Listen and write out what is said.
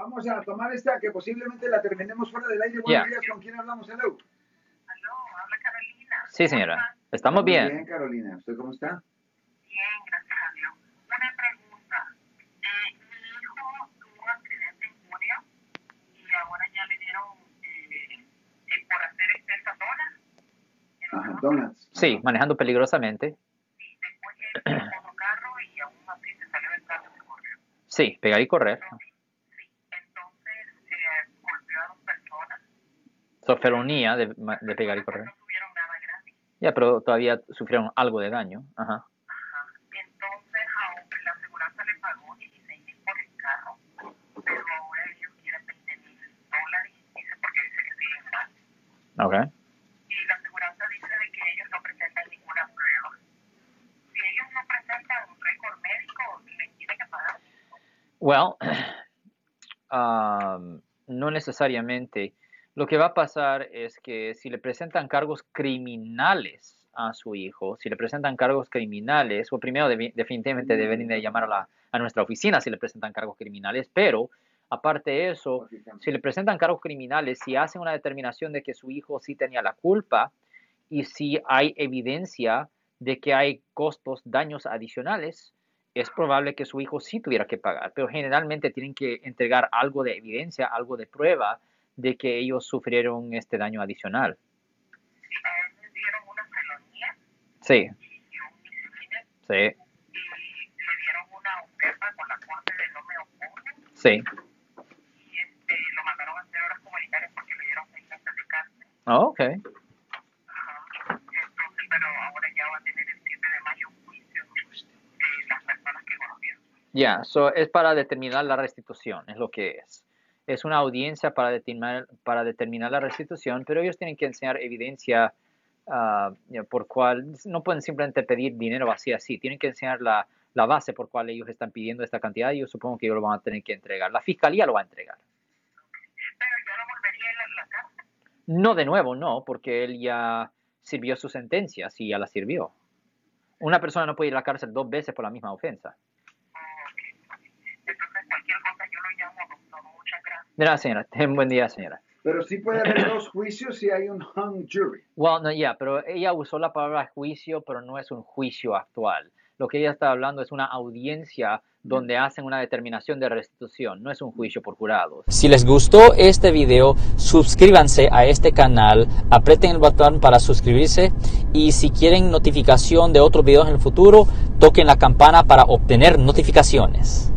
vamos a tomar esta que posiblemente la terminemos fuera del aire. Buenos Ya. días, ¿con quién hablamos? Hello. Aló, habla Carolina. Sí, señora. Estamos bien. bien, Carolina. ¿Usted cómo está? Bien, gracias a Dios. Una pregunta. Eh, mi hijo tuvo un accidente en junio y ahora ya le dieron eh, eh, por hacer esa zona. Ajá, donuts. Sí, Ajá. manejando peligrosamente. Sí, después él otro carro y aún así se salió del carro y corrió. Sí, pegar y correr. Sí, entonces eh, golpeó a dos personas. So, felonía de, de pegar y correr. No tuvieron nada grave. Ya, pero todavía sufrieron algo de daño. Ajá. Ajá. Entonces, aún la aseguranza le pagó 16 mil por el carro, pero ahora ellos quieren 20 mil dólares, dice porque dice que siguen mal. Ok. Y la aseguranza dice de que ellos no presentan ninguna prueba. Si ellos no presentan un récord médico, le tienen que pagar. Well, um, no necesariamente. Lo que va a pasar es que si le presentan cargos criminales a su hijo, si le presentan cargos criminales, o primero definitivamente deben de llamar a, la, a nuestra oficina si le presentan cargos criminales, pero aparte de eso, si le presentan cargos criminales, si hacen una determinación de que su hijo sí tenía la culpa y si hay evidencia de que hay costos, daños adicionales, es probable que su hijo sí tuviera que pagar, pero generalmente tienen que entregar algo de evidencia, algo de prueba de que ellos sufrieron este daño adicional. A una Sí, y un sí, y le dieron una oferta con la corte de no me sí. y este, lo mandaron a hacer horas comunitarias porque le dieron seis de cárcel. Oh, ok. Entonces, pero ahora ya va a tener el 7 de mayo un juicio de las personas que golpeó. Ya, so es para determinar la restitución, es lo que es. Es una audiencia para determinar, para determinar la restitución, pero ellos tienen que enseñar evidencia ya, por cual, no pueden simplemente pedir dinero así, así, tienen que enseñar la, la base por cual ellos están pidiendo esta cantidad y yo supongo que ellos lo van a tener que entregar. La fiscalía lo va a entregar. Pero yo no volvería a la, la cárcel. No de nuevo, no, porque él ya sirvió su sentencia, si ya la sirvió. Una persona no puede ir a la cárcel dos veces por la misma ofensa. Ok. Entonces, cualquier cosa yo lo llamo, doctor. Muchas gracias. Mira, señora, ten buen día, señora. Pero sí puede haber dos juicios si hay un hung jury. Well, no, ya, pero ella usó la palabra juicio, pero no es un juicio actual. Lo que ella está hablando es una audiencia donde hacen una determinación de restitución, no es un juicio por jurados. Si les gustó este video, suscríbanse a este canal, aprieten el botón para suscribirse y si quieren notificación de otros videos en el futuro, toquen la campana para obtener notificaciones.